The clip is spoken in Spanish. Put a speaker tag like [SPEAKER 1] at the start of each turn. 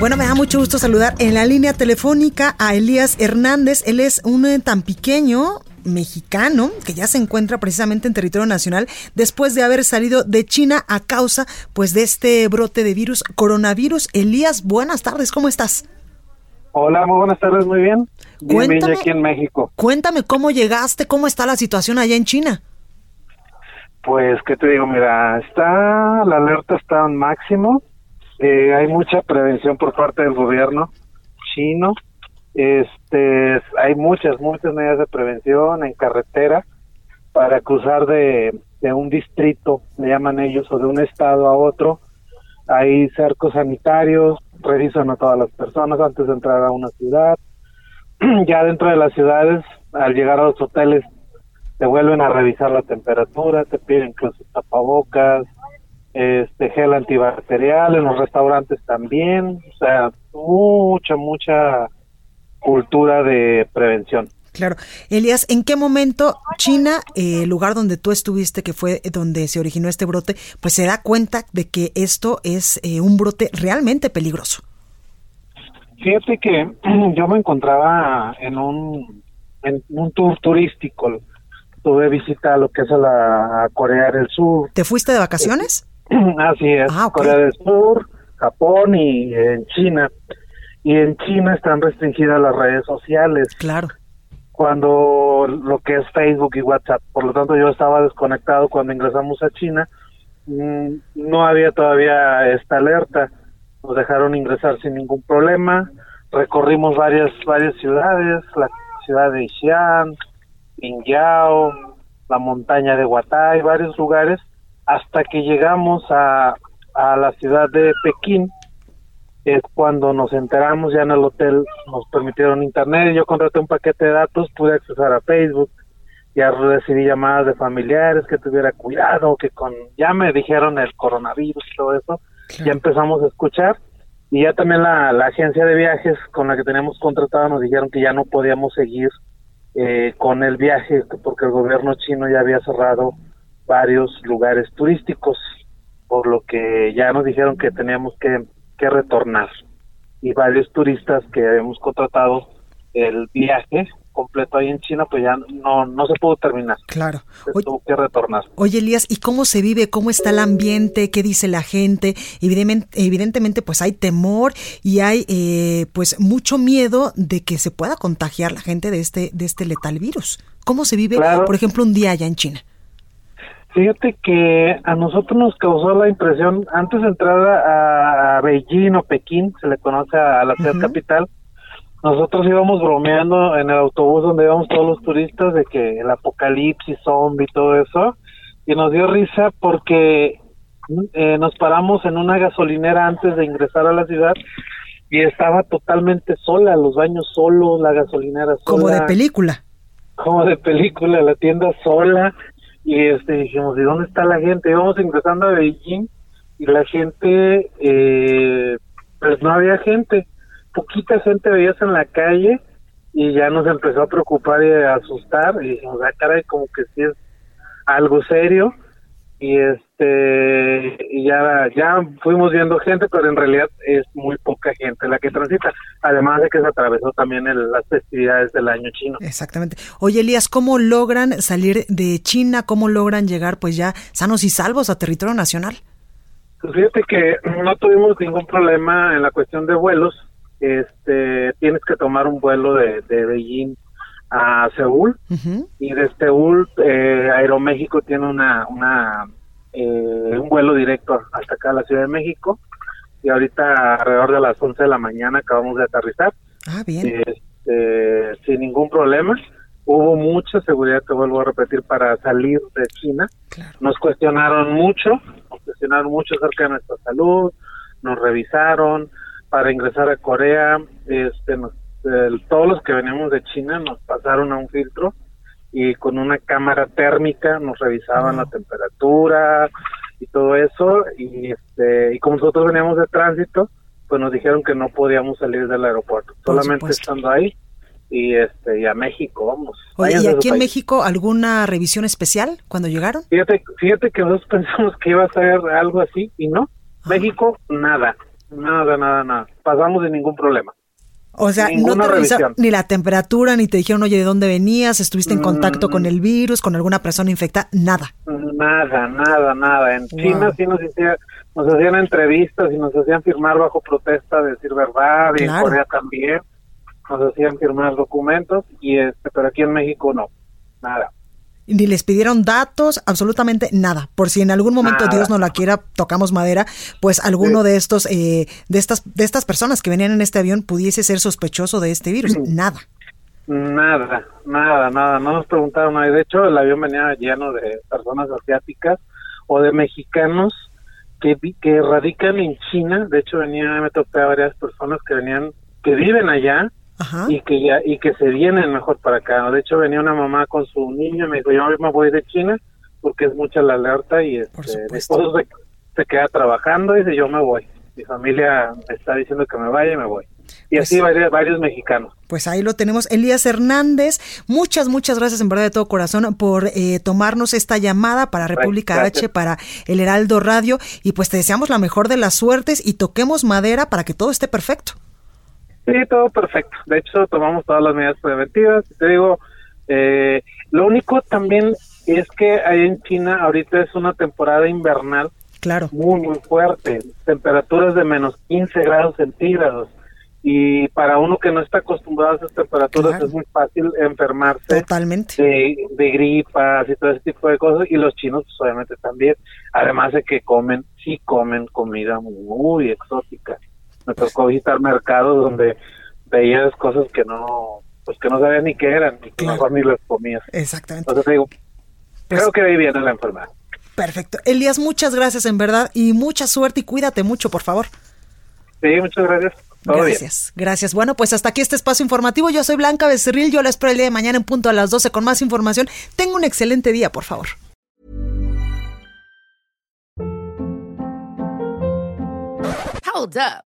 [SPEAKER 1] Bueno, me da mucho gusto saludar en la línea telefónica a Elías Hernández. Él es un eh, tan pequeño mexicano que ya se encuentra precisamente en territorio nacional después de haber salido de China a causa pues de este brote de virus coronavirus. Elías, buenas tardes, ¿cómo estás?
[SPEAKER 2] Hola, muy buenas tardes, muy bien. Bien, aquí en México.
[SPEAKER 1] Cuéntame cómo llegaste, cómo está la situación allá en China.
[SPEAKER 2] Pues, ¿qué te digo? Mira, está, la alerta está en máximo. Eh, hay mucha prevención por parte del gobierno chino. Este, hay muchas, muchas medidas de prevención en carretera para cruzar de, de un distrito, le llaman ellos, o de un estado a otro. Hay cercos sanitarios, revisan a todas las personas antes de entrar a una ciudad. ya dentro de las ciudades, al llegar a los hoteles, te vuelven a revisar la temperatura, te piden incluso tapabocas, este gel antibacterial, en los restaurantes también, o sea, mucha, mucha cultura de prevención.
[SPEAKER 1] Claro. Elías, ¿en qué momento China, eh, el lugar donde tú estuviste, que fue donde se originó este brote, pues se da cuenta de que esto es eh, un brote realmente peligroso?
[SPEAKER 2] Fíjate que yo me encontraba en un, en un tour turístico, tuve visita a lo que es a la a Corea del Sur,
[SPEAKER 1] ¿Te fuiste de vacaciones?
[SPEAKER 2] Así es,
[SPEAKER 1] Ah.
[SPEAKER 2] Corea del Sur, Japón y en China. Y en China están restringidas las redes sociales,
[SPEAKER 1] Claro.
[SPEAKER 2] cuando lo que es Facebook y WhatsApp. Por lo tanto, yo estaba desconectado cuando ingresamos a China. Mm, No había todavía esta alerta. Nos dejaron ingresar sin ningún problema. Recorrimos varias varias ciudades, la ciudad de Xi'an, Pingyao, la montaña de Huatay, varios lugares, hasta que llegamos a, a la ciudad de Pekín, es cuando nos enteramos ya en el hotel, nos permitieron internet, yo contraté un paquete de datos, pude accesar a Facebook, ya recibí llamadas de familiares que tuviera cuidado, que con, ya me dijeron el coronavirus y todo eso, ya empezamos a escuchar, y ya también la, la agencia de viajes con la que teníamos contratado nos dijeron que ya no podíamos seguir eh, con el viaje porque el gobierno chino ya había cerrado varios lugares turísticos, por lo que ya nos dijeron que teníamos que, que retornar. Y varios turistas que habíamos contratado el viaje completo ahí en China, pues ya no, no se pudo terminar,
[SPEAKER 1] Claro.
[SPEAKER 2] se
[SPEAKER 1] Oye,
[SPEAKER 2] tuvo que retornar.
[SPEAKER 1] oye, Elías, ¿y cómo se vive? ¿Cómo está el ambiente? ¿Qué dice la gente? Evidentemente, evidentemente pues hay temor y hay eh, pues mucho miedo de que se pueda contagiar la gente de este, de este letal virus. ¿Cómo se vive,
[SPEAKER 2] Claro.
[SPEAKER 1] por ejemplo, un día allá en China?
[SPEAKER 2] Fíjate que a nosotros nos causó la impresión, antes de entrar a, a Beijing o Pekín, se le conoce a, la ciudad capital, nosotros íbamos bromeando en el autobús donde íbamos todos los turistas de que el apocalipsis zombie y todo eso, y nos dio risa porque eh, nos paramos en una gasolinera antes de ingresar a la ciudad y estaba totalmente sola, los baños solos, la gasolinera sola
[SPEAKER 1] Como de película.
[SPEAKER 2] como de película, la tienda sola y este dijimos, ¿y dónde está la gente? Íbamos ingresando a Beijing y la gente, eh, pues no había gente, poquita gente veías en la calle y ya nos empezó a preocupar y a asustar. Y dijimos, ah, caray, como que sí es algo serio y este ya ya fuimos viendo gente pero en realidad es muy poca gente la que transita además de que se atravesó también el- las festividades del año chino
[SPEAKER 1] Exactamente. Oye, Elías, ¿cómo logran salir de China? ¿Cómo logran llegar pues ya sanos y salvos a territorio nacional?
[SPEAKER 2] Pues fíjate que no tuvimos ningún problema en la cuestión de vuelos. Este, tienes que tomar un vuelo de, de Beijing a Seúl y de Seúl eh, Aeroméxico tiene una, una eh, un vuelo directo hasta acá a la Ciudad de México y ahorita alrededor de las 11 de la mañana acabamos de aterrizar
[SPEAKER 1] Ah, bien.
[SPEAKER 2] este, sin ningún problema. Hubo mucha seguridad, te vuelvo a repetir, para salir de China.
[SPEAKER 1] Claro.
[SPEAKER 2] Nos cuestionaron mucho, nos cuestionaron mucho acerca de nuestra salud, nos revisaron, para ingresar a Corea, este, todos los que veníamos de China nos pasaron a un filtro y con una cámara térmica nos revisaban la temperatura y todo eso. Y este y como nosotros veníamos de tránsito pues nos dijeron que no podíamos salir del aeropuerto solamente estando ahí y este y a México vamos.
[SPEAKER 1] ¿y aquí en México alguna revisión especial cuando llegaron?
[SPEAKER 2] Fíjate fíjate que nosotros pensamos que iba a ser algo así y no. Ah. México nada nada nada nada. Pasamos sin ningún problema
[SPEAKER 1] o sea, no te revisaron ni la temperatura, ni te dijeron, oye, ¿de dónde venías? ¿Estuviste en contacto con el virus, con alguna persona infectada? Nada.
[SPEAKER 2] Nada, nada, nada. En China sí nos, nos hacían entrevistas y nos hacían firmar bajo protesta de decir verdad, y en Corea también nos hacían firmar documentos, y este, pero aquí en México no, nada
[SPEAKER 1] ni les pidieron datos, absolutamente nada. Por si en algún momento Dios no la quiera, tocamos madera, pues alguno de estos, eh, de estas, de estas personas que venían en este avión pudiese ser sospechoso de este virus. Nada.
[SPEAKER 2] Nada, nada, nada. No nos preguntaron nada. De hecho, el avión venía lleno de personas asiáticas o de mexicanos que, que radican en China. De hecho, venía, me topé a varias personas que venían, que viven allá y que ya y que se vienen mejor para acá. De hecho, venía una mamá con su niño y me dijo, yo me voy de China porque es mucha la alerta y este, se, se, queda trabajando y dice, yo me voy. Mi familia me está diciendo que me vaya y me voy. Y pues así varios, varios, mexicanos.
[SPEAKER 1] Pues ahí lo tenemos. Elías Hernández, muchas, muchas gracias en verdad de todo corazón por eh, tomarnos esta llamada para República H, para el Heraldo Radio. Y pues te deseamos la mejor de las suertes y toquemos madera para que todo esté perfecto.
[SPEAKER 2] Sí, todo perfecto. De hecho, tomamos todas las medidas preventivas. Te digo, eh, lo único también es que ahí en China ahorita es una temporada invernal
[SPEAKER 1] claro.
[SPEAKER 2] muy, muy fuerte. Temperaturas de menos 15 grados centígrados. Y para uno que no está acostumbrado a esas temperaturas es muy fácil enfermarse
[SPEAKER 1] Totalmente.
[SPEAKER 2] De, de gripas y todo ese tipo de cosas. Y los chinos, pues obviamente también. Además de que comen, sí comen comida muy exótica me tocó visitar mercados donde veías cosas que no, pues que no sabías ni qué eran, y que mejor ni las comías.
[SPEAKER 1] Exactamente.
[SPEAKER 2] Entonces digo, pues creo que ahí viene la enfermedad.
[SPEAKER 1] Perfecto. Elías, muchas gracias en verdad y mucha suerte y cuídate mucho, por favor.
[SPEAKER 2] Sí, muchas gracias.
[SPEAKER 1] gracias, gracias. Bueno, pues hasta aquí este espacio informativo. Yo soy Blanca Becerril. Yo la espero el día de mañana en punto a las 12 con más información. Tengo un excelente día, por favor.
[SPEAKER 3] Hold up.